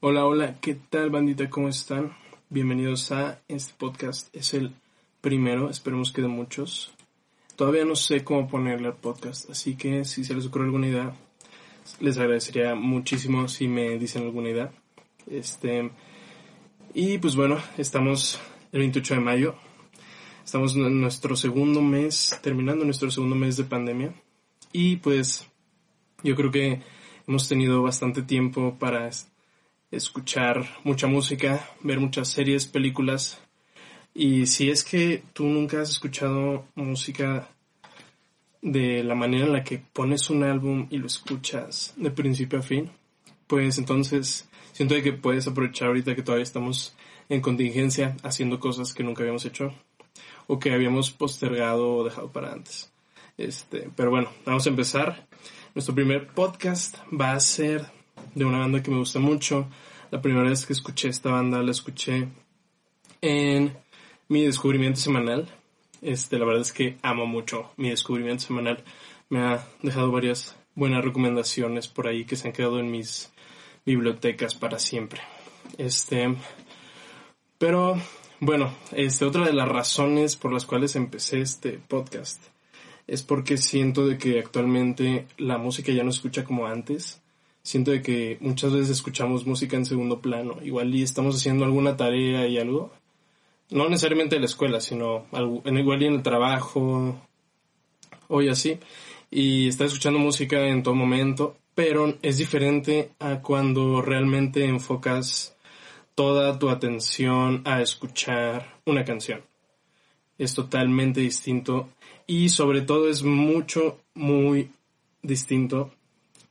Hola, hola, ¿qué tal bandita? ¿Cómo están? Bienvenidos a este podcast. Es el primero, esperemos que de muchos. Todavía no sé cómo ponerle al podcast, así que si se les ocurre alguna idea, les agradecería muchísimo si me dicen alguna idea. Este, y pues bueno, estamos el 28 de mayo. Estamos en nuestro segundo mes, terminando nuestro segundo mes de pandemia. Y pues yo creo que hemos tenido bastante tiempo para escuchar mucha música, ver muchas series, películas. Y si es que tú nunca has escuchado música de la manera en la que pones un álbum y lo escuchas de principio a fin, pues entonces siento que puedes aprovechar ahorita que todavía estamos en contingencia haciendo cosas que nunca habíamos hecho o que habíamos postergado o dejado para antes. Este, pero bueno, vamos a empezar. Nuestro primer podcast va a ser de una banda que me gusta mucho. La primera vez que escuché esta banda la escuché en mi descubrimiento semanal. Este, la verdad es que amo mucho mi descubrimiento semanal. Me ha dejado varias buenas recomendaciones por ahí que se han quedado en mis bibliotecas para siempre. Este, pero bueno, este, otra de las razones por las cuales empecé este podcast es porque siento de que actualmente la música ya no escucha como antes siento de que muchas veces escuchamos música en segundo plano, igual y estamos haciendo alguna tarea y algo, no necesariamente en la escuela, sino en, igual y en el trabajo, o y así, y estás escuchando música en todo momento, pero es diferente a cuando realmente enfocas toda tu atención a escuchar una canción. Es totalmente distinto y sobre todo es mucho, muy distinto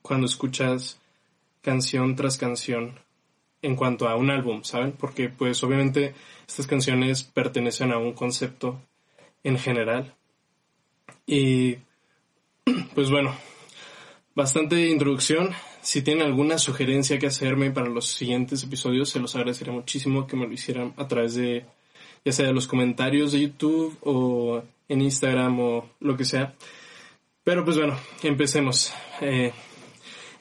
cuando escuchas canción tras canción en cuanto a un álbum, ¿saben? Porque pues obviamente estas canciones pertenecen a un concepto en general. Y pues bueno, bastante introducción. Si tienen alguna sugerencia que hacerme para los siguientes episodios, se los agradecería muchísimo que me lo hicieran a través de ya sea de los comentarios de YouTube o en Instagram o lo que sea. Pero pues bueno, empecemos. Eh,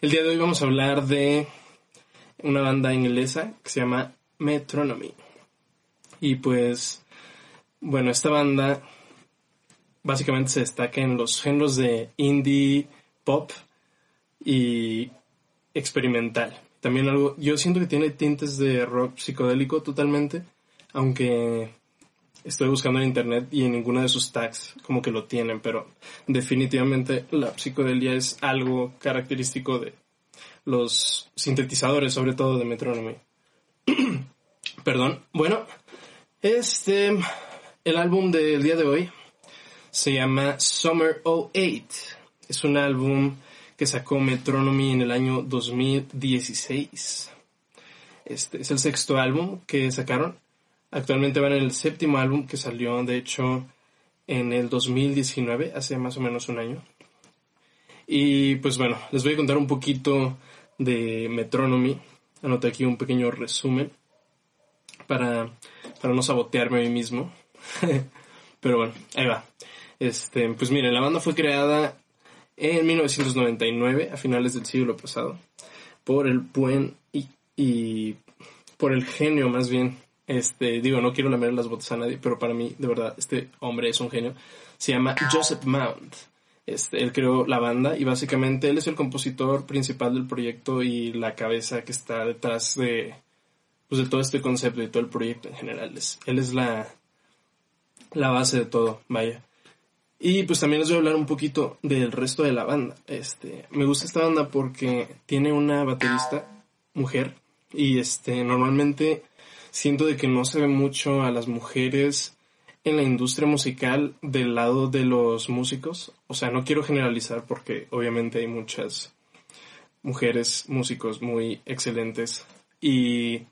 el día de hoy vamos a hablar de una banda inglesa que se llama Metronomy. Y pues, bueno, esta banda básicamente se destaca en los géneros de indie, pop y experimental. También algo, yo siento que tiene tintes de rock psicodélico totalmente, aunque estoy buscando en internet y en ninguna de sus tags como que lo tienen, pero definitivamente la psicodelia es algo característico de los sintetizadores, sobre todo de Metronomy. Perdón. Bueno, este, el álbum del día de hoy se llama Summer 08. Es un álbum que sacó Metronomy en el año 2016. Este es el sexto álbum que sacaron Actualmente van en el séptimo álbum que salió, de hecho, en el 2019, hace más o menos un año. Y pues bueno, les voy a contar un poquito de Metronomy. Anoté aquí un pequeño resumen para, para no sabotearme a mí mismo. Pero bueno, ahí va. Este, pues miren, la banda fue creada en 1999, a finales del siglo pasado, por el buen y, y por el genio más bien este, digo, no quiero lamer las botas a nadie, pero para mí, de verdad, este hombre es un genio. Se llama Joseph Mount. Este, él creó la banda y básicamente él es el compositor principal del proyecto y la cabeza que está detrás de, pues, de todo este concepto y todo el proyecto en general. él es la, la base de todo, vaya. Y pues también les voy a hablar un poquito del resto de la banda. Este, me gusta esta banda porque tiene una baterista mujer y este normalmente siento de que no se ve mucho a las mujeres en la industria musical del lado de los músicos. O sea, no quiero generalizar porque obviamente hay muchas mujeres músicos muy excelentes y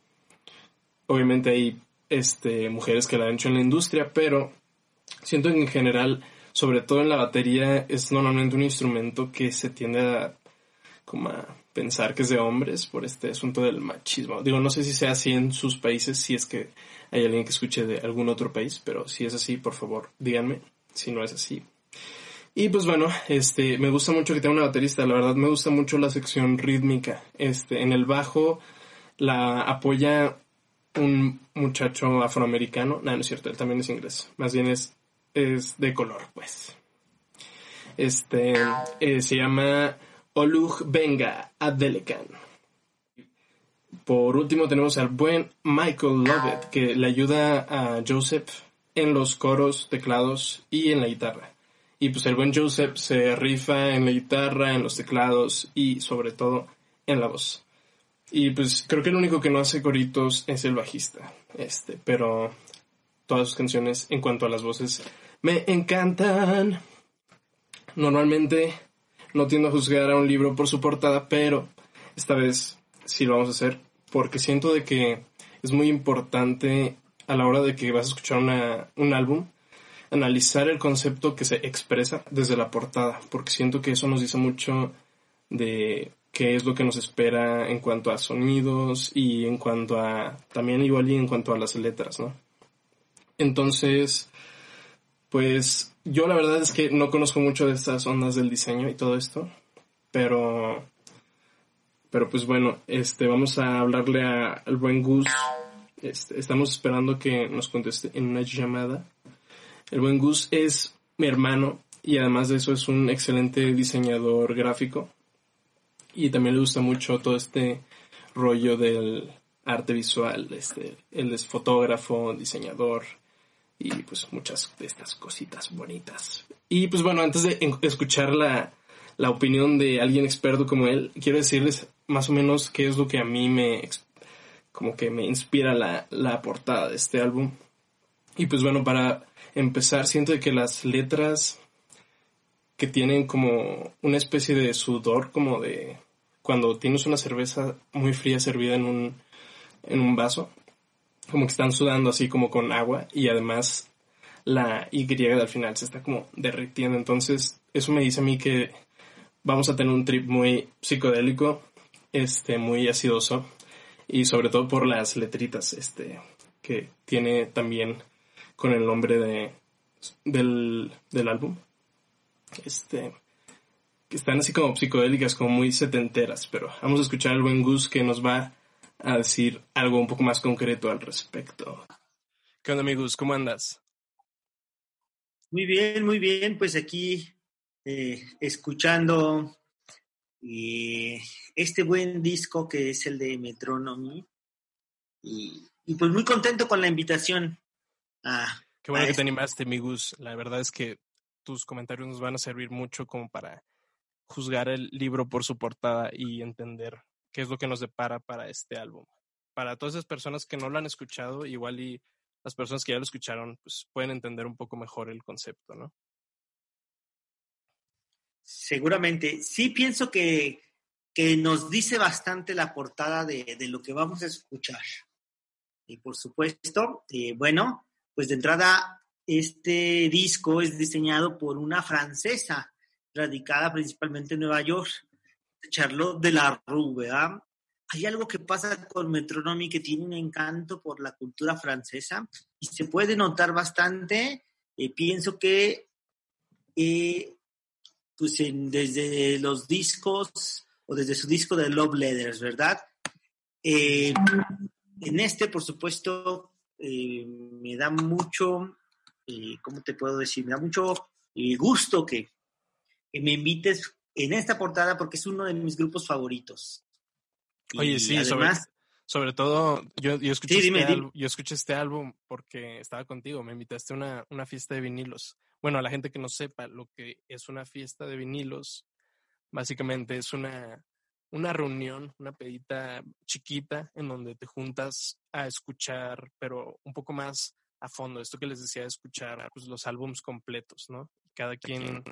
obviamente hay este, mujeres que la han hecho en la industria, pero siento que en general, sobre todo en la batería, es normalmente un instrumento que se tiende a como a pensar que es de hombres por este asunto del machismo. Digo, no sé si sea así en sus países, si es que hay alguien que escuche de algún otro país, pero si es así, por favor, díganme si no es así. Y pues bueno, este, me gusta mucho que tenga una baterista, la verdad me gusta mucho la sección rítmica. Este, en el bajo la apoya un muchacho afroamericano. No, no es cierto, él también es inglés. Más bien es, es de color, pues. Este, eh, se llama Oluj Benga Adelekan. Por último tenemos al buen Michael Lovett, que le ayuda a Joseph en los coros, teclados y en la guitarra. Y pues el buen Joseph se rifa en la guitarra, en los teclados y sobre todo en la voz. Y pues creo que el único que no hace coritos es el bajista. Este, pero todas sus canciones en cuanto a las voces me encantan. Normalmente no tiendo a juzgar a un libro por su portada, pero esta vez sí lo vamos a hacer porque siento de que es muy importante a la hora de que vas a escuchar un álbum analizar el concepto que se expresa desde la portada, porque siento que eso nos dice mucho de qué es lo que nos espera en cuanto a sonidos y en cuanto a también igual y en cuanto a las letras, ¿no? Entonces, pues yo la verdad es que no conozco mucho de estas ondas del diseño y todo esto, pero pero pues bueno, este vamos a hablarle al buen Gus. Este, estamos esperando que nos conteste en una llamada. El buen Gus es mi hermano y además de eso es un excelente diseñador gráfico y también le gusta mucho todo este rollo del arte visual, este, él es fotógrafo, diseñador y pues muchas de estas cositas bonitas. Y pues bueno, antes de escuchar la, la opinión de alguien experto como él, quiero decirles más o menos qué es lo que a mí me como que me inspira la, la portada de este álbum. Y pues bueno, para empezar, siento que las letras que tienen como una especie de sudor, como de cuando tienes una cerveza muy fría servida en un, en un vaso, como que están sudando así como con agua y además la Y al final se está como derritiendo. Entonces, eso me dice a mí que vamos a tener un trip muy psicodélico, este, muy acidoso y sobre todo por las letritas, este, que tiene también con el nombre de, del, del álbum. Este, que están así como psicodélicas, como muy setenteras, pero vamos a escuchar al buen Gus que nos va a decir algo un poco más concreto al respecto. ¿Qué onda, amigos? ¿Cómo andas? Muy bien, muy bien. Pues aquí eh, escuchando eh, este buen disco que es el de Metronomy. Y, pues muy contento con la invitación. Qué bueno que te animaste, Gus. La verdad es que tus comentarios nos van a servir mucho como para juzgar el libro por su portada y entender qué es lo que nos depara para este álbum. Para todas esas personas que no lo han escuchado, igual y las personas que ya lo escucharon, pues pueden entender un poco mejor el concepto, ¿no? Seguramente. Sí pienso que, que nos dice bastante la portada de, de, lo que vamos a escuchar. Y por supuesto, eh, bueno, pues de entrada, este disco es diseñado por una francesa, radicada principalmente en Nueva York, Charlotte de la Rue, Hay algo que pasa con Metronomy que tiene un encanto por la cultura francesa y se puede notar bastante. Eh, pienso que eh, pues desde los discos o desde su disco de Love Letters, ¿verdad? Eh, en este, por supuesto, me da mucho, ¿cómo te puedo decir? Me da mucho gusto que que me invites en esta portada porque es uno de mis grupos favoritos. Oye, sí, además, sobre, todo yo, yo, escuché este Álbum, yo escuché este álbum porque estaba contigo, me invitaste a una, una fiesta de vinilos. Bueno, a la gente que no sepa lo que es una fiesta de vinilos, básicamente es una, una reunión, una pedita chiquita en donde te juntas a escuchar, pero un poco más a fondo. Esto que les decía, de escuchar pues, los álbums completos, ¿no? Cada quien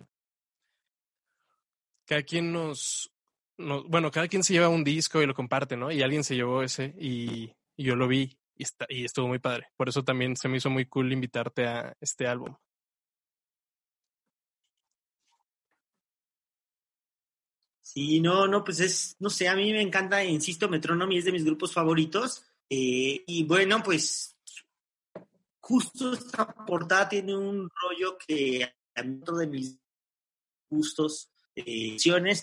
cada quien nos no, bueno, cada quien se lleva un disco y lo comparte, ¿no? Y alguien se llevó ese y, yo lo vi y, está, y estuvo muy padre. Por eso también se me hizo muy cool invitarte a este álbum. Sí, no, no, pues es, no sé, a mí me encanta, insisto, Metronomy es de mis grupos favoritos. Eh, y bueno, pues justo esta portada tiene un rollo que a de mis gustos, eh,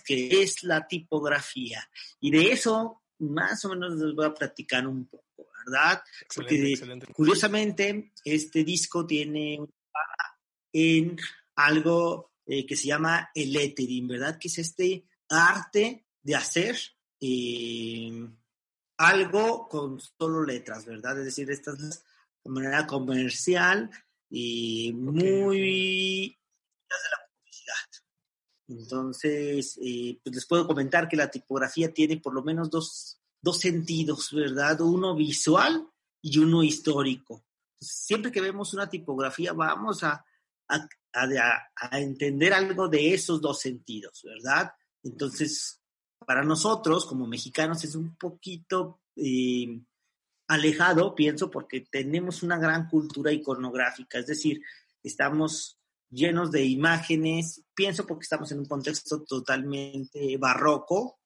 que es la tipografía. Y de eso más o menos les voy a platicar un poco, ¿verdad? Porque curiosamente este disco tiene en algo eh, que se llama el lettering, ¿verdad? Que es este arte de hacer eh, algo con solo letras, ¿verdad? Es decir, esta es de manera comercial y muy de la publicidad. Entonces, eh, pues les puedo comentar que la tipografía tiene por lo menos dos, dos sentidos, ¿verdad? Uno visual y uno histórico. Siempre que vemos una tipografía vamos a, a, a entender algo de esos dos sentidos, ¿verdad? Entonces, para nosotros como mexicanos es un poquito eh, alejado, pienso, porque tenemos una gran cultura iconográfica, es decir, estamos llenos de imágenes, pienso porque estamos en un contexto totalmente barroco,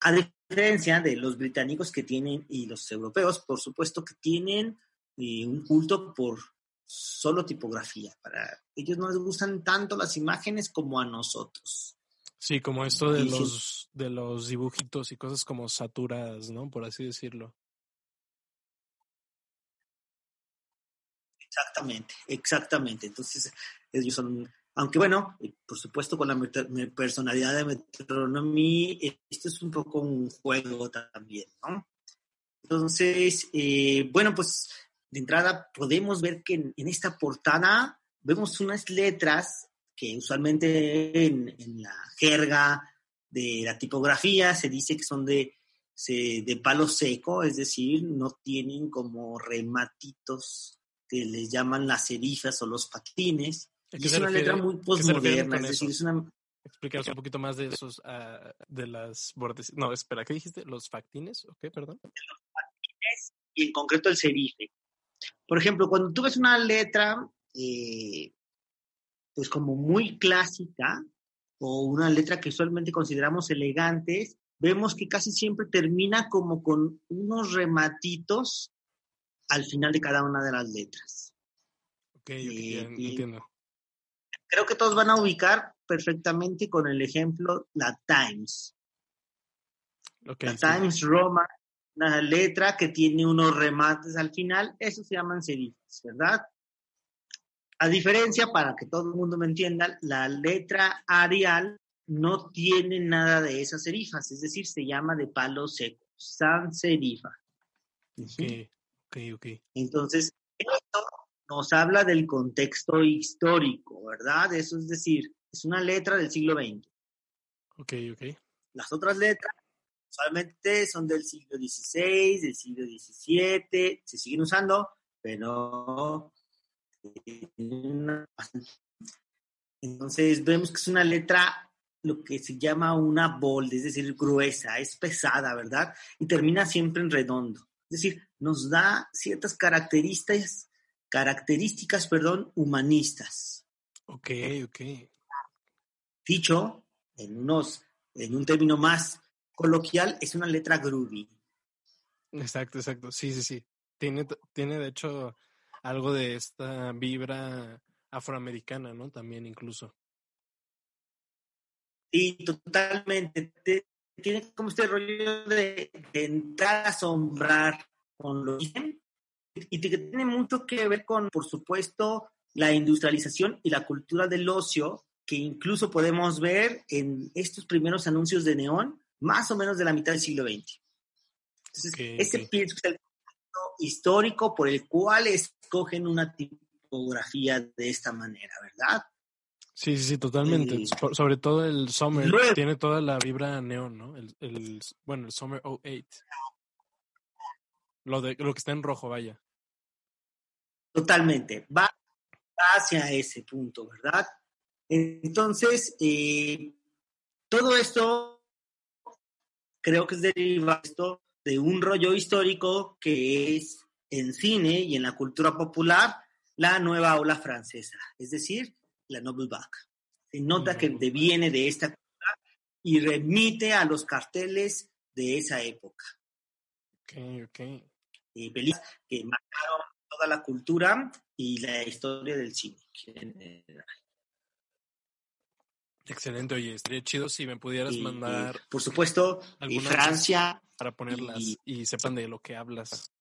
a diferencia de los británicos que tienen, y los europeos, por supuesto, que tienen eh, un culto por solo tipografía. Para ellos no les gustan tanto las imágenes como a nosotros. Sí, como esto de los, de los dibujitos y cosas como saturadas, ¿no? Por así decirlo. Exactamente, exactamente. Entonces, ellos son, aunque bueno, por supuesto con la personalidad de Metronomy, esto es un poco un juego también, ¿no? Entonces, eh, bueno, pues de entrada podemos ver que en, en esta portada vemos unas letras que usualmente en, la jerga de la tipografía se dice que son de, de palo seco, es decir, no tienen como rematitos que les llaman las serifas o los patines. es una letra muy postmoderna, es decir, es una... Explícanos un poquito más de esos, uh, de las bordes. No, espera, ¿qué dijiste? ¿Los factines? ¿O qué, perdón? Los factines y en concreto el serife. Por ejemplo, cuando tú ves una letra eh, pues como muy clásica o una letra que usualmente consideramos elegantes, vemos que casi siempre termina como con unos rematitos al final de cada una de las letras. Ok, entiendo. Creo que todos van a ubicar perfectamente con el ejemplo la Times. la Times Roma, una letra que tiene unos remates al final, eso se llaman serifas, ¿verdad? A diferencia, para que todo el mundo me entienda, la letra Arial no tiene nada de esas serifas, es decir, se llama de palo seco, sans serifa. Ok, ok. Entonces, esto nos habla del contexto histórico, ¿verdad? Eso es decir, es una letra del siglo XX. Ok, ok. Las otras letras usualmente son del siglo XVI, del siglo XVII, se siguen usando, pero entonces vemos que es una letra lo que se llama una bold, es decir, gruesa, es pesada, ¿verdad? Y termina siempre en redondo. Es decir, nos da ciertas características, características, perdón, humanistas. Ok, ok. Dicho en unos, en un término más coloquial, es una letra groovy. Exacto, exacto. Sí, sí, sí. Tiene, tiene de hecho algo de esta vibra afroamericana, ¿no? También incluso. Y totalmente. Tiene como este rollo de, entrar a asombrar con lo y que tiene mucho que ver con, por supuesto, la industrialización y la cultura del ocio, que incluso podemos ver en estos primeros anuncios de neón, más o menos de la mitad del siglo XX. Entonces, ese pienso que es el histórico por el cual escogen una tipografía de esta manera, ¿verdad? Sí, sí, sí, totalmente. Sobre todo el Summer tiene toda la vibra neón, ¿no? El, bueno, el Summer 08. Lo, de, lo que está en rojo, vaya. Totalmente. Va hacia ese punto, ¿verdad? Entonces, eh, todo esto creo que es derivado de un rollo histórico que es en cine y en la cultura popular la nueva ola francesa, es decir, la Noble Vague. Se nota que deviene de esta cultura y remite a los carteles de esa época. Ok, ok. Y películas que marcaron toda la cultura y la historia del cine. Excelente, oye, estaría chido si me pudieras Y, mandar por supuesto, y algunas Francia, para ponerlas y- y sepan de lo que hablas.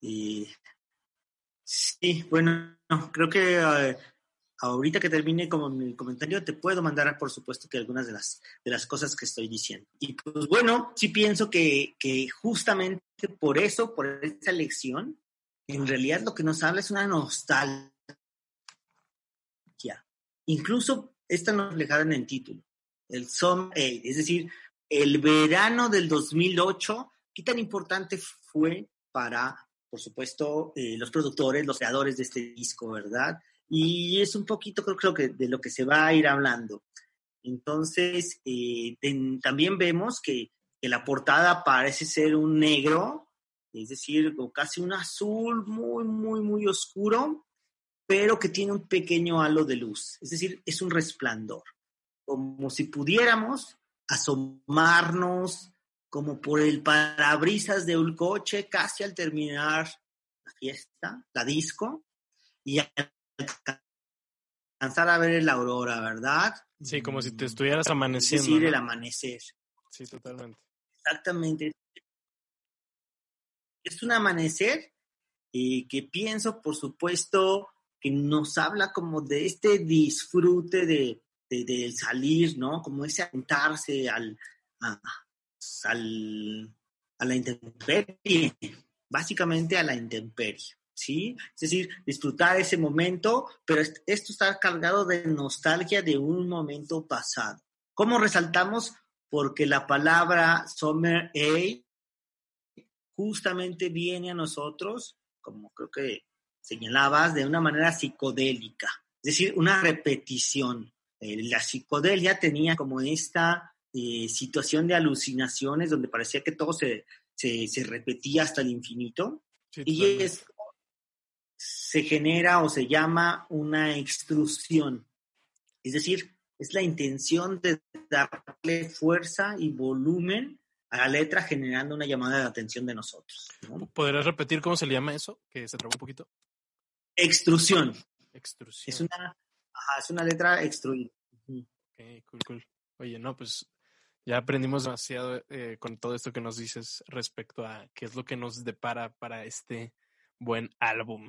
Y sí, bueno, creo que eh, ahorita que termine como mi comentario, te puedo mandar, por supuesto, que algunas de las, de las cosas que estoy diciendo. Y pues bueno, sí pienso que, que justamente por eso, por esa lección, en realidad lo que nos habla es una nostalgia. Incluso está reflejada en el título. El Summer es decir, el verano del 2008, ¿qué tan importante fue para por supuesto, eh, los productores, los creadores de este disco, ¿verdad? Y es un poquito, creo, creo que de lo que se va a ir hablando. Entonces, eh, ten- también vemos que, que la portada parece ser un negro, es decir, casi un azul muy, muy, muy oscuro, pero que tiene un pequeño halo de luz, es decir, es un resplandor, como si pudiéramos asomarnos como por el parabrisas de un coche casi al terminar la fiesta, la disco, y alcanzar a ver la aurora, ¿verdad? Sí, como si te estuvieras Es amaneciendo. decir, ¿no? el amanecer. Sí, totalmente. Exactamente. Es un amanecer eh, que pienso, por supuesto, que nos habla como de este disfrute de, de- del salir, ¿no? Como ese aventarse al, a, al- a la intemperie, básicamente a la intemperie, ¿sí? Es decir, disfrutar ese momento, pero est- esto está cargado de nostalgia de un momento pasado. ¿Cómo resaltamos? Porque la palabra Summer A justamente viene a nosotros, como creo que señalabas, de una manera psicodélica, es decir, una repetición. Eh, la psicodelia tenía como esta eh, situación de alucinaciones donde parecía que todo se, se, se repetía hasta el infinito Sí, y totalmente. es se genera o se llama una extrusión. Es decir, es la intención de darle fuerza y volumen a la letra generando una llamada de atención de nosotros. ¿no? ¿Podrías repetir cómo se le llama eso? Que se trabó un poquito. Extrusión. Extrusión. Es una, ajá, es una letra extruida. Ok, cool, cool. Oye, no, pues ya aprendimos demasiado eh, con todo esto que nos dices respecto a qué es lo que nos depara para este buen álbum.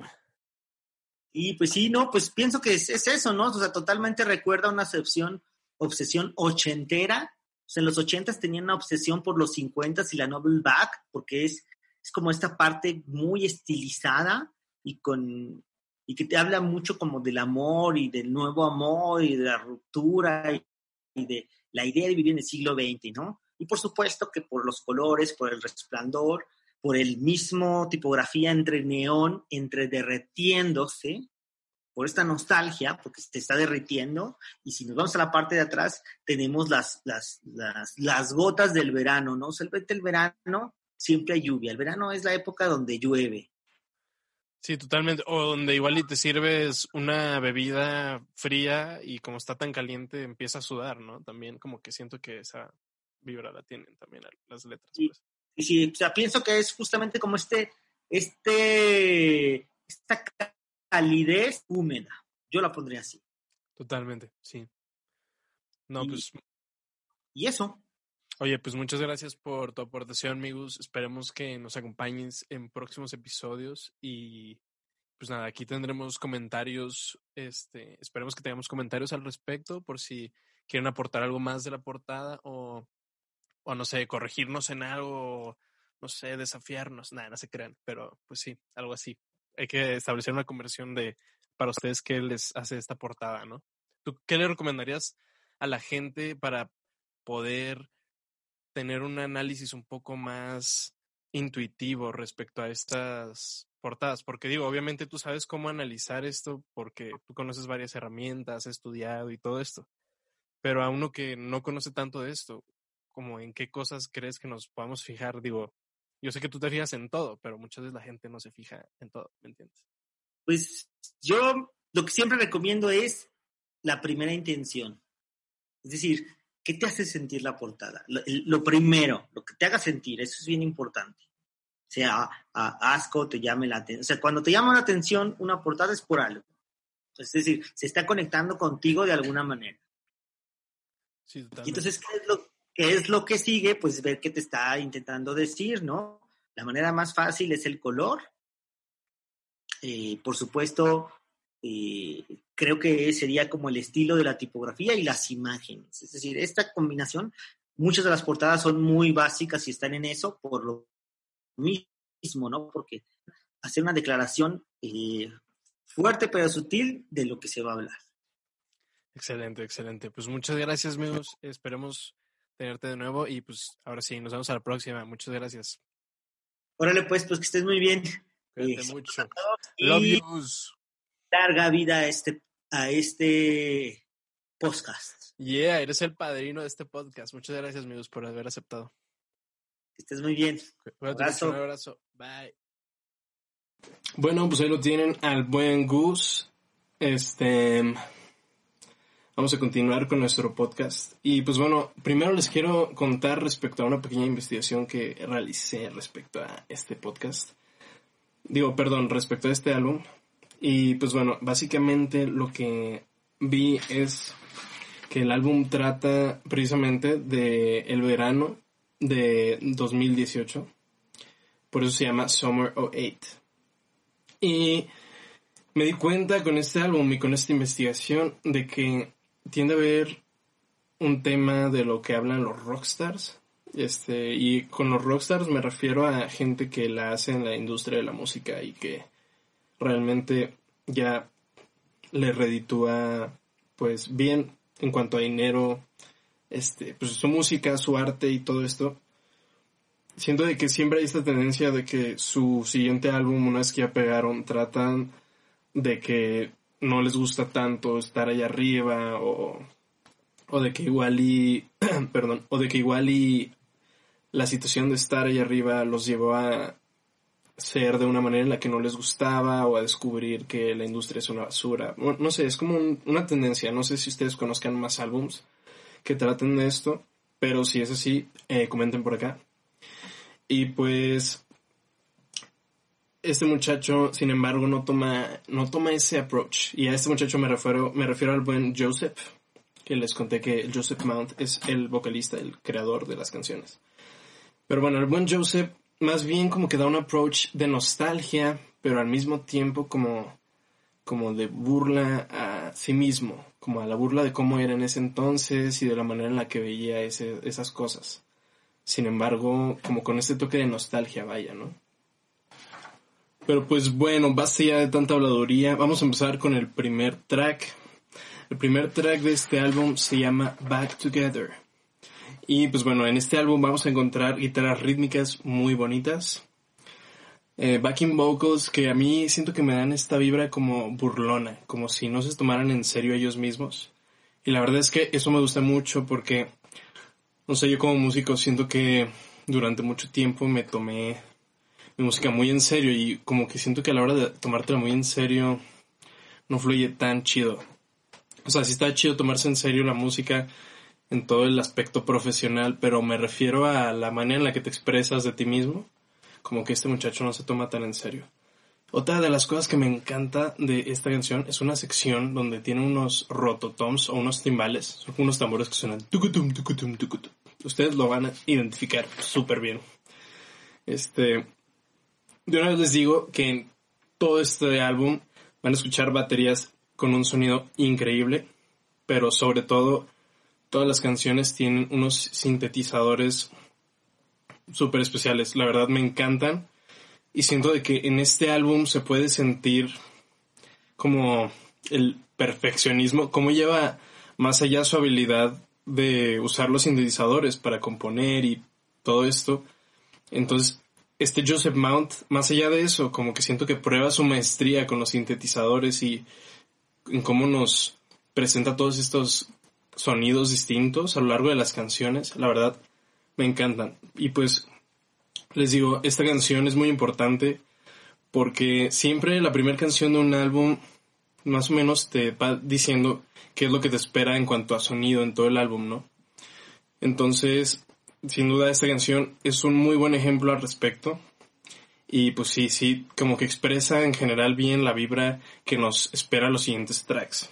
Y pues sí, no, pues pienso que es, es eso, ¿no? O sea, totalmente recuerda una obsesión, obsesión ochentera. O sea, en los ochentas tenían una obsesión por los cincuentas y la novel back, porque es, es como esta parte muy estilizada y con y que te habla mucho como del amor y del nuevo amor y de la ruptura y de la idea de vivir en el siglo XX, ¿no? Y por supuesto que por los colores, por el resplandor, por el mismo tipografía entre neón, entre derretiéndose, por esta nostalgia, porque se está derritiendo, y si nos vamos a la parte de atrás, tenemos las, las, las, gotas del verano, ¿no? O sea, el verano siempre hay lluvia, el verano es la época donde llueve. Sí, totalmente. O donde igual y te sirves una bebida fría y como está tan caliente empieza a sudar, ¿no? También como que siento que esa vibra la tienen también las letras. Sí. Pues. Y sí, o sea, pienso que es justamente como este, este, esta calidez húmeda. Yo la pondría así. Totalmente, sí. No, Y- pues, Y eso. Oye, pues muchas gracias por tu aportación, amigos. Esperemos que nos acompañes en próximos episodios y pues nada, aquí tendremos comentarios, este, esperemos que tengamos comentarios al respecto por si quieren aportar algo más de la portada o, o no sé, corregirnos en algo, no sé, desafiarnos, nada, no se crean, pero pues sí, algo así. Hay que establecer una conversión de para ustedes qué les hace esta portada, ¿no? ¿Tú qué le recomendarías a la gente para poder tener un análisis un poco más intuitivo respecto a estas portadas? Porque digo, obviamente tú sabes cómo analizar esto porque tú conoces varias herramientas, has estudiado y todo esto. Pero a uno que no conoce tanto de esto, como en qué cosas crees que nos podamos fijar, digo, yo sé que tú te fijas en todo, pero muchas veces la gente no se fija en todo, ¿me entiendes? Pues yo lo que siempre recomiendo es la primera intención. Es decir, ¿qué te hace sentir la portada? Lo, primero, lo que te haga sentir, eso es bien importante. Sea a, asco, te llame la atención. O sea, cuando te llama la atención una portada es por algo. Es decir, se está conectando contigo de alguna manera. Sí, y entonces, ¿qué es, lo, ¿qué es lo que sigue? Pues ver qué te está intentando decir, ¿no? La manera más fácil es el color. Eh, por supuesto, eh, creo que sería como el estilo de la tipografía y las imágenes. Es decir, esta combinación, muchas de las portadas son muy básicas y están en eso por lo mismo, ¿no? Porque hacer una declaración eh, fuerte pero sutil de lo que se va a hablar. Excelente, excelente. Pues muchas gracias, amigos. Esperemos tenerte de nuevo y pues ahora sí, nos vemos a la próxima. Muchas gracias. Órale, pues, pues que estés muy bien. Cuídate eh, mucho. Love yous. Larga vida a este, a este podcast. Yeah, eres el padrino de este podcast. Muchas gracias, amigos, por haber aceptado. Que estés muy bien. Un abrazo. Un abrazo. Bye. Bueno, pues ahí lo tienen al buen Gus. Este. Vamos a continuar con nuestro podcast. Y pues bueno, primero les quiero contar respecto a una pequeña investigación que realicé respecto a este podcast. Digo, perdón, respecto a este álbum. Y pues bueno, básicamente lo que vi es que el álbum trata precisamente de el verano de 2018. Por eso se llama Summer 08. Y me di cuenta con este álbum y con esta investigación de que tiende a haber un tema de lo que hablan los rockstars. Este, y con los rockstars me refiero a gente que la hace en la industria de la música y que realmente ya le reditúa pues bien en cuanto a dinero, este, pues su música, su arte y todo esto. Siento de que siempre hay esta tendencia de que su siguiente álbum, una vez que ya pegaron, tratan de que no les gusta tanto estar allá arriba o, o de que igual y, perdón, o de que igual y la situación de estar allá arriba los llevó a ser de una manera en la que no les gustaba o a descubrir que la industria es una basura. No, sé, es como una tendencia. No sé si ustedes conozcan más álbums que traten de esto, pero si es así, eh, comenten por acá. Y pues este muchacho, sin embargo, no toma, no toma ese approach. Y a este muchacho me refiero, me refiero al buen Joseph, que les conté que Joseph Mount es el vocalista, el creador de las canciones. Pero bueno, el buen Joseph más bien como que da un approach de nostalgia, pero al mismo tiempo como, como de burla a sí mismo, como a la burla de cómo era en ese entonces y de la manera en la que veía esas cosas. Sin embargo, como con este toque de nostalgia, vaya, ¿no? Pero pues bueno, basta ya de tanta habladuría. Vamos a empezar con el primer track. El primer track de este álbum se llama Back Together. Y pues bueno, en este álbum vamos a encontrar guitarras rítmicas muy bonitas. Eh, backing vocals que a mí siento que me dan esta vibra como burlona, como si no se tomaran en serio ellos mismos. Y la verdad es que eso me gusta mucho porque, no sé, yo como músico siento que durante mucho tiempo me tomé mi música muy en serio y como que siento que a la hora de tomártela muy en serio no fluye tan chido. O sea, sí está chido tomarse en serio la música, en todo el aspecto profesional, pero me refiero a la manera en la que te expresas de ti mismo, como que este muchacho no se toma tan en serio. Otra de las cosas que me encanta de esta canción es una sección donde tiene unos rototoms o unos timbales, son unos tambores que suenan tucutum, tucutum, tucutum. Ustedes lo van a identificar súper bien. Este, de una vez les digo que en todo este álbum van a escuchar baterías con un sonido increíble, pero sobre todo todas las canciones tienen unos sintetizadores súper especiales. La verdad me encantan. Y siento de que en este álbum se puede sentir como el perfeccionismo, como lleva más allá su habilidad de usar los sintetizadores para componer y todo esto. Entonces, este Joseph Mount, más allá de eso, como que siento que prueba su maestría con los sintetizadores y en cómo nos presenta todos estos sonidos distintos a lo largo de las canciones. La verdad, me encantan. Y pues, les digo, esta canción es muy importante porque siempre la primera canción de un álbum más o menos te va diciendo qué es lo que te espera en cuanto a sonido en todo el álbum, ¿no? Entonces, sin duda esta canción es un muy buen ejemplo al respecto. Y pues sí, sí, como que expresa en general bien la vibra que nos espera los siguientes tracks.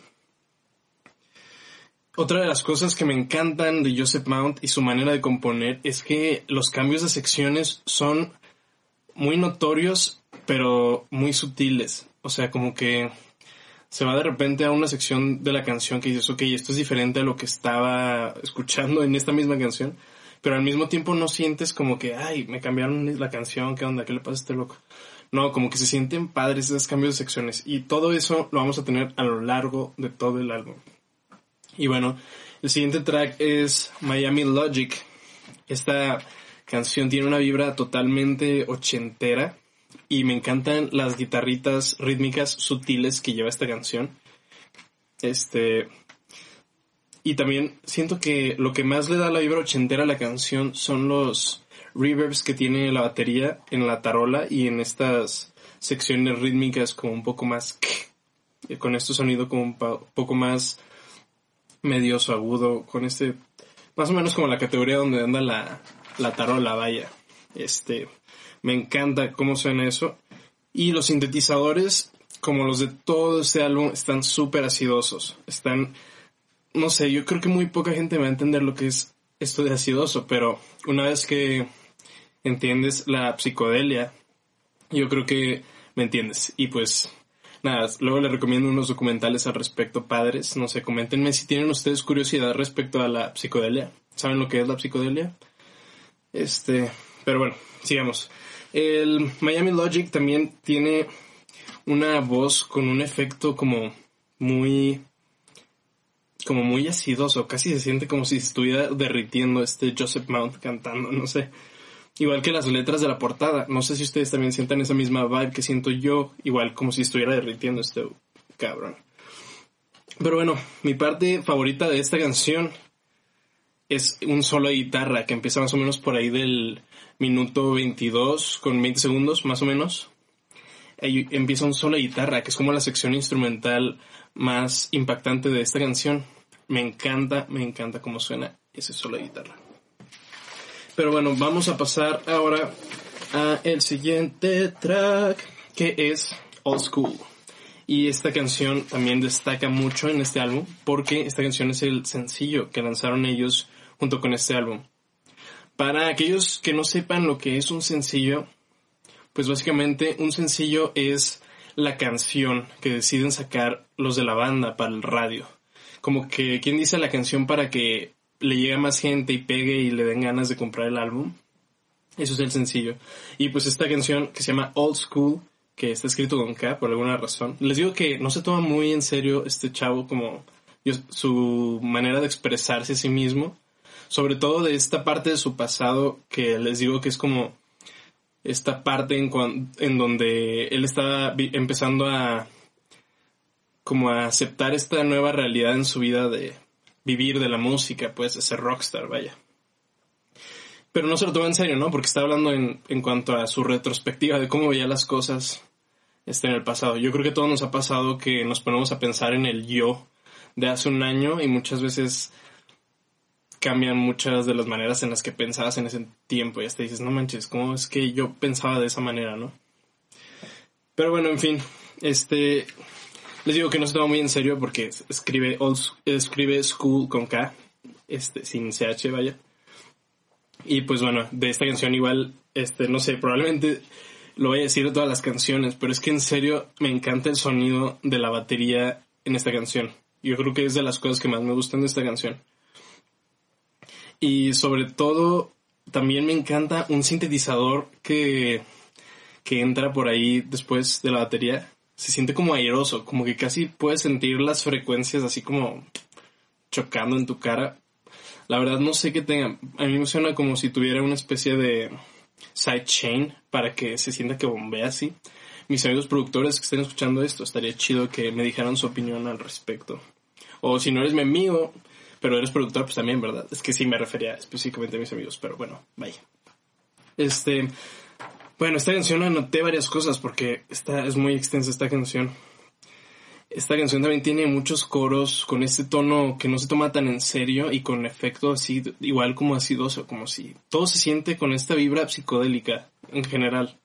Otra de las cosas que me encantan de Joseph Mount y su manera de componer es que los cambios de secciones son muy notorios pero muy sutiles. O sea, como que se va de repente a una sección de la canción que dices, ok, esto es diferente a lo que estaba escuchando en esta misma canción, pero al mismo tiempo no sientes como que, ay, me cambiaron la canción, ¿qué onda? ¿Qué le pasa a este loco? No, como que se sienten padres esos cambios de secciones y todo eso lo vamos a tener a lo largo de todo el álbum. Y bueno, el siguiente track es Miami Logic. Esta canción tiene una vibra totalmente ochentera y me encantan las guitarritas rítmicas sutiles que lleva esta canción. Este y también siento que lo que más le da la vibra ochentera a la canción son los reverbs que tiene la batería en la tarola y en estas secciones rítmicas como un poco más con este sonido como un poco más medioso agudo con este más o menos como la categoría donde anda la, la tarola vaya este me encanta cómo suena eso. Y los sintetizadores, como los de todo este álbum, están súper acidosos. Están, no sé, yo creo que muy poca gente va a entender lo que es esto de acidoso, pero una vez que entiendes la psicodelia, yo creo que me entiendes. Y pues, nada, luego les recomiendo unos documentales al respecto, padres. No sé, coméntenme si tienen ustedes curiosidad respecto a la psicodelia. ¿Saben lo que es la psicodelia? Este, pero bueno, sigamos. El Miami Logic también tiene una voz con un efecto como muy como muy acidoso, casi se siente como si estuviera derritiendo este Joseph Mount cantando, no sé. Igual que las letras de la portada, no sé si ustedes también sientan esa misma vibe que siento yo, igual como si estuviera derritiendo este cabrón. Pero bueno, mi parte favorita de esta canción es un solo guitarra que empieza más o menos por ahí del minuto 22 con 20 segundos más o menos. Ahí empieza un solo guitarra que es como la sección instrumental más impactante de esta canción. Me encanta, me encanta cómo suena ese solo de guitarra. Pero bueno, vamos a pasar ahora a el siguiente track que es Old School. Y esta canción también destaca mucho en este álbum porque esta canción es el sencillo que lanzaron ellos junto con este álbum. Para aquellos que no sepan lo que es un sencillo, pues básicamente un sencillo es la canción que deciden sacar los de la banda para el radio. Como que quien dice la canción para que le llegue a más gente y pegue y le den ganas de comprar el álbum. Eso es el sencillo. Y pues esta canción que se llama Old School, que está escrito con K por alguna razón. Les digo que no se toma muy en serio este chavo como su manera de expresarse a sí mismo sobre todo de esta parte de su pasado que les digo que es como esta parte en, en donde él estaba empezando a como a aceptar esta nueva realidad en su vida de vivir de la música, pues ser rockstar, vaya. Pero no se lo toma en serio, ¿no? Porque está hablando en, en cuanto a su retrospectiva de cómo veía las cosas este, en el pasado. Yo creo que todo nos ha pasado que nos ponemos a pensar en el yo de hace un año y muchas veces cambian muchas de las maneras en las que pensabas en ese tiempo. Y hasta dices, no manches, ¿cómo es que yo pensaba de esa manera, no? Pero bueno, en fin, este, les digo que no se toma muy en serio porque escribe, escribe school con K, este, sin CH, vaya. Y pues bueno, de esta canción igual, este, no sé, probablemente lo voy a decir de todas las canciones, pero es que en serio me encanta el sonido de la batería en esta canción. Yo creo que es de las cosas que más me gustan de esta canción. Y sobre todo, también me encanta un sintetizador que, que entra por ahí después de la batería. Se siente como airoso, como que casi puedes sentir las frecuencias así como chocando en tu cara. La verdad no sé qué tenga. A mí me suena como si tuviera una especie de sidechain para que se sienta que bombea así. Mis amigos productores que estén escuchando esto, estaría chido que me dijeran su opinión al respecto. O si no eres mi amigo, pero eres productor, pues también, ¿verdad? Es que sí me refería específicamente a mis amigos, pero bueno, vaya. Este, bueno, esta canción anoté varias cosas porque esta, es muy extensa esta canción. Esta canción también tiene muchos coros con este tono que no se toma tan en serio y con efecto así, igual como acidoso, como si todo se siente con esta vibra psicodélica en general.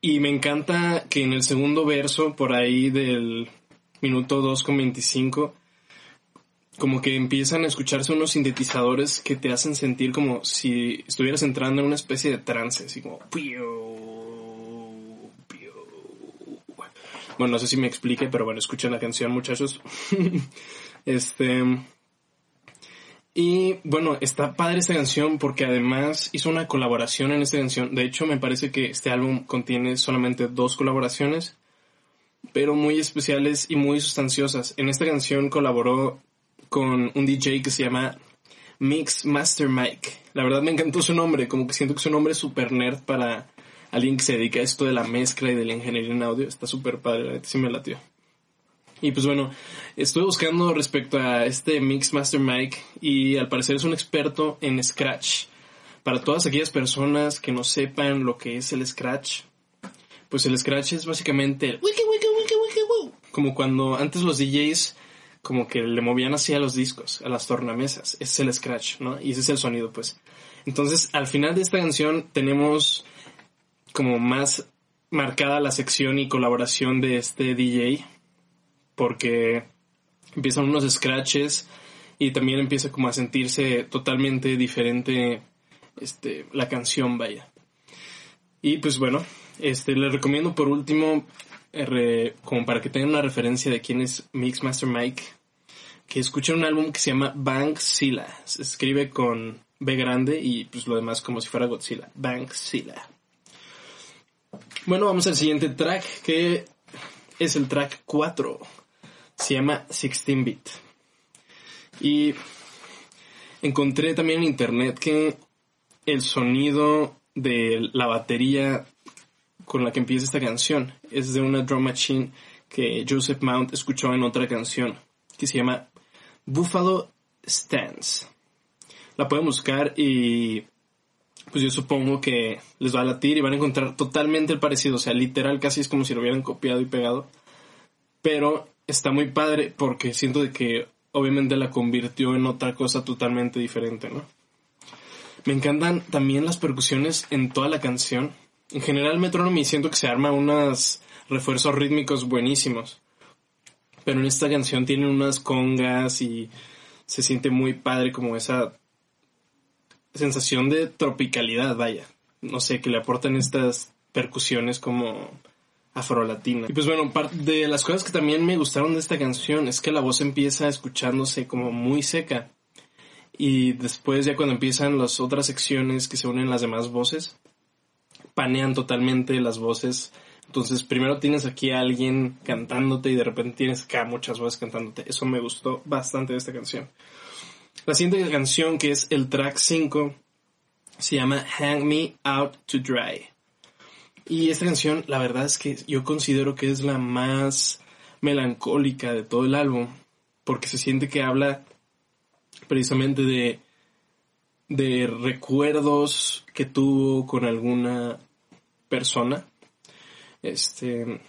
Y me encanta que en el segundo verso, por ahí del minuto 2 con 25, como que empiezan a escucharse unos sintetizadores que te hacen sentir como si estuvieras entrando en una especie de trance, así como... Bueno, no sé si me explique, pero bueno, escuchen la canción, muchachos. este... Y bueno, está padre esta canción porque además hizo una colaboración en esta canción. De hecho, me parece que este álbum contiene solamente dos colaboraciones, pero muy especiales y muy sustanciosas. En esta canción colaboró con un DJ que se llama Mix Master Mike. La verdad me encantó su nombre, como que siento que es un nombre super nerd para alguien que se dedica a esto de la mezcla y de la ingeniería en audio. Está súper padre, la neta sí me latió. Y pues bueno, estuve buscando respecto a este Mix Master Mike y al parecer es un experto en Scratch. Para todas aquellas personas que no sepan lo que es el Scratch, pues el Scratch es básicamente el wiki, wiki, wiki, wiki, como cuando antes los DJs como que le movían así a los discos, a las tornamesas. Ese es el Scratch, ¿no? Y ese es el sonido, pues. Entonces, al final de esta canción tenemos como más marcada la sección y colaboración de este DJ porque empiezan unos scratches y también empieza como a sentirse totalmente diferente este, la canción, vaya. Y pues bueno, este, les recomiendo por último, como para que tengan una referencia de quién es Mixmaster Mike, que escuchen un álbum que se llama Silla. Se escribe con B grande y pues lo demás como si fuera Godzilla. Silla. Bueno, vamos al siguiente track, que es el track 4 se llama 16-bit. Y encontré también en internet que el sonido de la batería con la que empieza esta canción es de una drum machine que Joseph Mount escuchó en otra canción que se llama Buffalo Stance. La pueden buscar y pues yo supongo que les va a latir y van a encontrar totalmente el parecido, o sea, literal casi es como si lo hubieran copiado y pegado. Pero está muy padre porque siento de que obviamente la convirtió en otra cosa totalmente diferente, ¿no? Me encantan también las percusiones en toda la canción. En general Metronomy siento que se arma unos refuerzos rítmicos buenísimos. Pero en esta canción tiene unas congas y se siente muy padre como esa sensación de tropicalidad, vaya. No sé, que le aportan estas percusiones como afrolatina. Y pues bueno, parte de las cosas que también me gustaron de esta canción es que la voz empieza escuchándose como muy seca. Y después ya cuando empiezan las otras secciones que se unen las demás voces, panean totalmente las voces. Entonces primero tienes aquí a alguien cantándote y de repente tienes acá muchas voces cantándote. Eso me gustó bastante de esta canción. La siguiente canción que es el track 5 se llama Hang Me Out to Dry. Y esta canción, la verdad es que yo considero que es la más melancólica de todo el álbum, porque se siente que habla precisamente de, de recuerdos que tuvo con alguna persona. Este,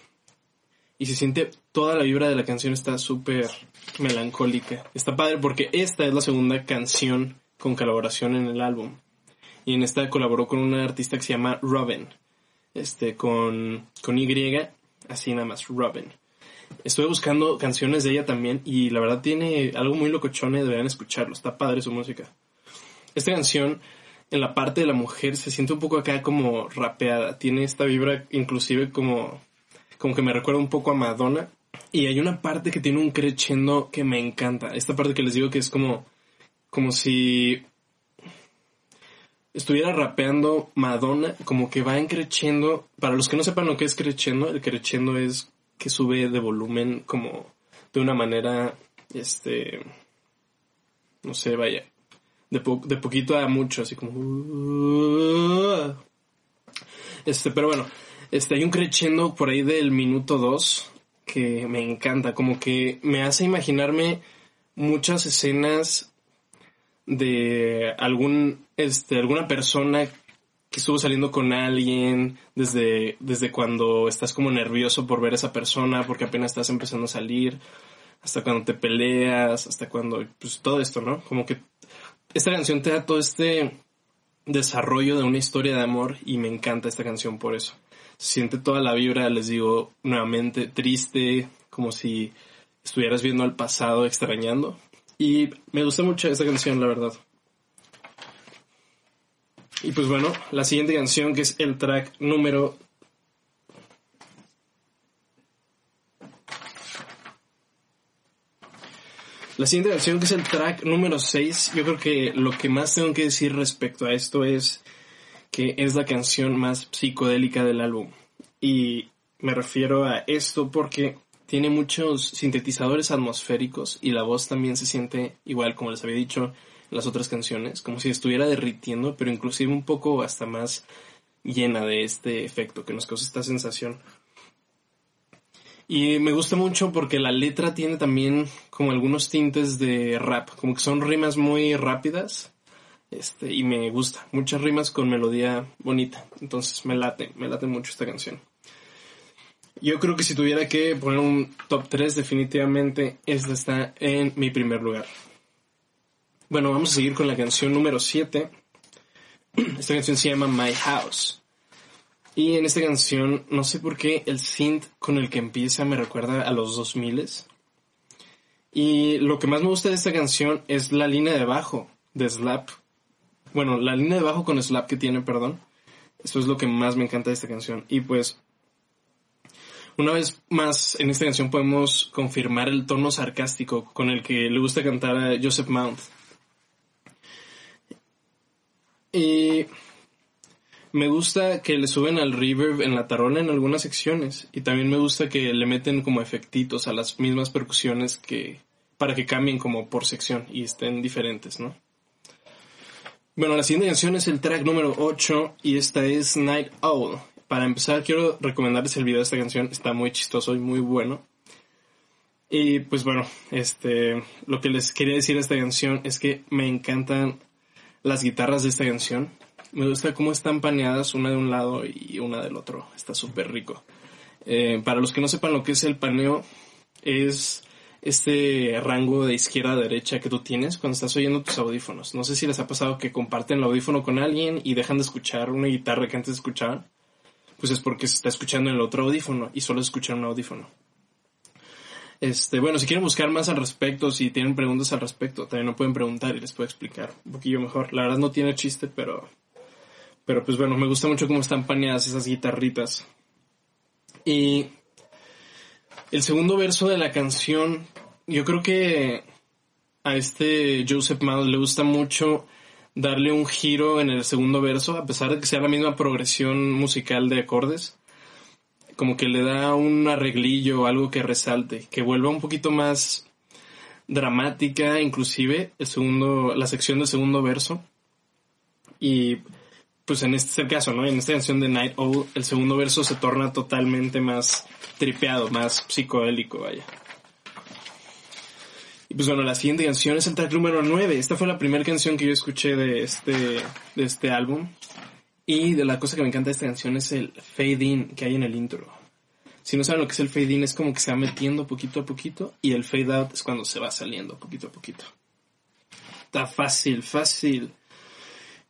y se siente toda la vibra de la canción está súper melancólica. Está padre porque esta es la segunda canción con colaboración en el álbum. Y en esta colaboró con una artista que se llama Robin este, con, con Y, así nada más, Robin. Estuve buscando canciones de ella también y la verdad tiene algo muy locochone, deberían escucharlo, está padre su música. Esta canción, en la parte de la mujer, se siente un poco acá como rapeada, tiene esta vibra inclusive como, como que me recuerda un poco a Madonna. Y hay una parte que tiene un crescendo que me encanta. Esta parte que les digo que es como, como si estuviera rapeando Madonna, como que va creciendo. Para los que no sepan lo que es creciendo, el creciendo es que sube de volumen como de una manera, este, no sé, vaya, de, de poquito a mucho, así como... Este, pero bueno, Este, hay un crescendo por ahí del minuto 2 que me encanta, como que me hace imaginarme muchas escenas de algún, este, alguna persona que estuvo saliendo con alguien desde, desde cuando estás como nervioso por ver a esa persona, porque apenas estás empezando a salir, hasta cuando te peleas, hasta cuando, pues todo esto, ¿no? Como que esta canción te da todo este desarrollo de una historia de amor y me encanta esta canción por eso. Siente toda la vibra, les digo nuevamente, triste, como si estuvieras viendo al pasado extrañando. Y me gusta mucho esta canción, la verdad. Y pues bueno, la siguiente canción que es el track número... La siguiente canción que es el track número 6, yo creo que lo que más tengo que decir respecto a esto es que es la canción más psicodélica del álbum. Y me refiero a esto porque tiene muchos sintetizadores atmosféricos y la voz también se siente igual, como les había dicho en las otras canciones, como si estuviera derritiendo, pero inclusive un poco hasta más llena de este efecto que nos causa esta sensación. Y me gusta mucho porque la letra tiene también como algunos tintes de rap, como que son rimas muy rápidas. Este, y me gusta, muchas rimas con melodía bonita. Entonces me late, me late mucho esta canción. Yo creo que si tuviera que poner un top 3, definitivamente esta está en mi primer lugar. Bueno, vamos a seguir con la canción número 7. Esta canción se llama My House. Y en esta canción, no sé por qué, el synth con el que empieza me recuerda a los 2000 Y lo que más me gusta de esta canción es la línea de bajo de Slap. Bueno, la línea de bajo con Slap que tiene, perdón. Eso es lo que más me encanta de esta canción. Y pues una vez más, en esta canción podemos confirmar el tono sarcástico con el que le gusta cantar a Joseph Mount. Y me gusta que le suben al reverb en la tarola en algunas secciones. Y también me gusta que le meten como efectitos a las mismas percusiones que para que cambien como por sección y estén diferentes, ¿no? Bueno, la siguiente canción es el track número 8 y esta es Night Owl para empezar, quiero recomendarles el video de esta canción. Está muy chistoso y muy bueno. Y pues bueno, este, lo que les quería decir de esta canción es que me encantan las guitarras de esta canción. Me gusta cómo están paneadas una de un lado y una del otro. Está súper rico. Eh, para los que no sepan lo que es el paneo, es este rango de izquierda a derecha que tú tienes cuando estás oyendo tus audífonos. No sé si les ha pasado que comparten el audífono con alguien y dejan de escuchar una guitarra que antes escuchaban pues es porque se está escuchando en el otro audífono y solo escuchan un audífono. Este, bueno, si quieren buscar más al respecto, si tienen preguntas al respecto, también me pueden preguntar y les puedo explicar un poquillo mejor. La verdad no tiene chiste, pero, pero pues bueno, me gusta mucho cómo están paneadas esas guitarritas. Y el segundo verso de la canción, yo creo que a este Joseph Mal le gusta mucho darle un giro en el segundo verso, a pesar de que sea la misma progresión musical de acordes, como que le da un arreglillo, algo que resalte, que vuelva un poquito más dramática, inclusive el segundo, la sección del segundo verso. Y pues en este caso, ¿no? En esta canción de Night Owl, el segundo verso se torna totalmente más tripeado, más psicodélico, vaya pues bueno, la siguiente canción es el track número 9. Esta fue la primera canción que yo escuché de este, de este álbum. Y de la cosa que me encanta de esta canción es el fade in que hay en el intro. Si no saben lo que es el fade in, es como que se va metiendo poquito a poquito. Y el fade out es cuando se va saliendo poquito a poquito. Está fácil, fácil.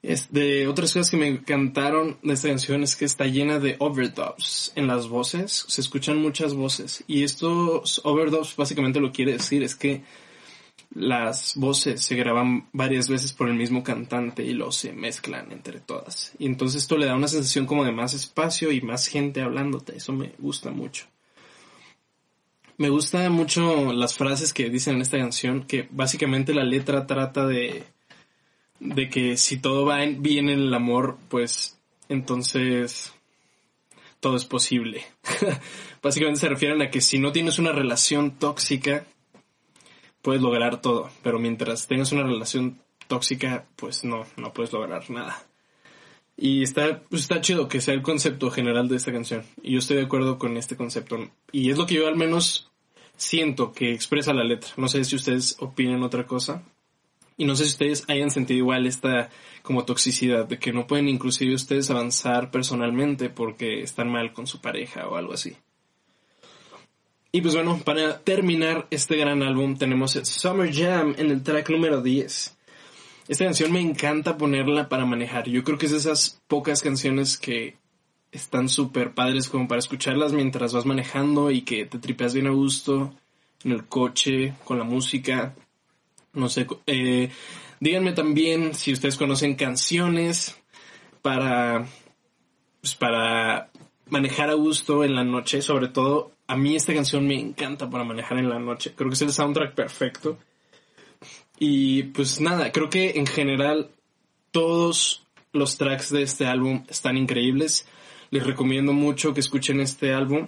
Es de otras cosas que me encantaron de esta canción es que está llena de overdubs en las voces. Se escuchan muchas voces. Y estos overdubs básicamente lo quiere decir es que las voces se graban varias veces por el mismo cantante y luego se mezclan entre todas. Y entonces esto le da una sensación como de más espacio y más gente hablándote. Eso me gusta mucho. Me gusta mucho las frases que dicen en esta canción, que básicamente la letra trata de, de que si todo va bien en el amor, pues entonces todo es posible. básicamente se refieren a que si no tienes una relación tóxica, puedes lograr todo, pero mientras tengas una relación tóxica, pues no, no puedes lograr nada. Y está, pues está chido que sea el concepto general de esta canción. Y yo estoy de acuerdo con este concepto. Y es lo que yo al menos siento que expresa la letra. No sé si ustedes opinen otra cosa. Y no sé si ustedes hayan sentido igual esta como toxicidad de que no pueden inclusive ustedes avanzar personalmente porque están mal con su pareja o algo así. Y pues bueno, para terminar este gran álbum tenemos Summer Jam en el track número 10. Esta canción me encanta ponerla para manejar. Yo creo que es de esas pocas canciones que están súper padres como para escucharlas mientras vas manejando y que te tripeas bien a gusto en el coche, con la música. No sé, eh, díganme también si ustedes conocen canciones para, pues para manejar a gusto en la noche, sobre todo a mí esta canción me encanta para manejar en la noche. Creo que es el soundtrack perfecto. Y pues nada, creo que en general todos los tracks de este álbum están increíbles. Les recomiendo mucho que escuchen este álbum.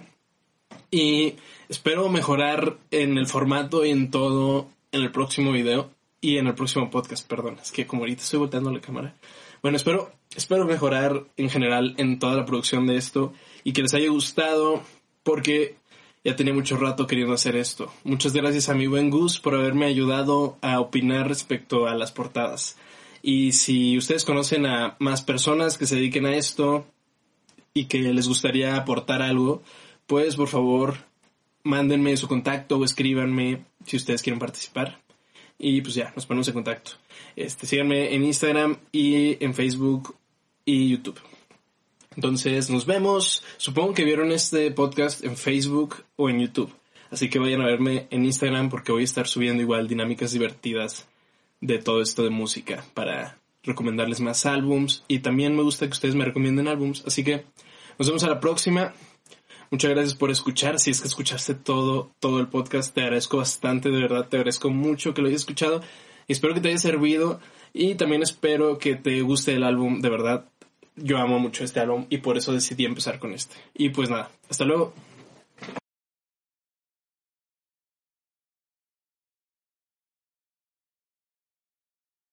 Y espero mejorar en el formato y en todo en el próximo video y en el próximo podcast, perdón. Es que como ahorita estoy volteando la cámara. Bueno, espero, espero mejorar en general en toda la producción de esto y que les haya gustado porque ya tenía mucho rato queriendo hacer esto. Muchas gracias a mi buen Gus por haberme ayudado a opinar respecto a las portadas. Y si ustedes conocen a más personas que se dediquen a esto y que les gustaría aportar algo, pues por favor mándenme su contacto o escríbanme si ustedes quieren participar. Y pues ya, nos ponemos en contacto. Este, síganme en Instagram y en Facebook y YouTube. Entonces nos vemos. Supongo que vieron este podcast en Facebook o en YouTube. Así que vayan a verme en Instagram porque voy a estar subiendo igual dinámicas divertidas de todo esto de música para recomendarles más álbums. Y también me gusta que ustedes me recomienden álbums. Así que nos vemos a la próxima. Muchas gracias por escuchar. Si es que escuchaste todo, todo el podcast, te agradezco bastante, de verdad, te agradezco mucho que lo hayas escuchado. Espero que te haya servido. Y también espero que te guste el álbum, de verdad yo amo mucho este álbum y por eso decidí empezar con este. Y pues nada, hasta luego.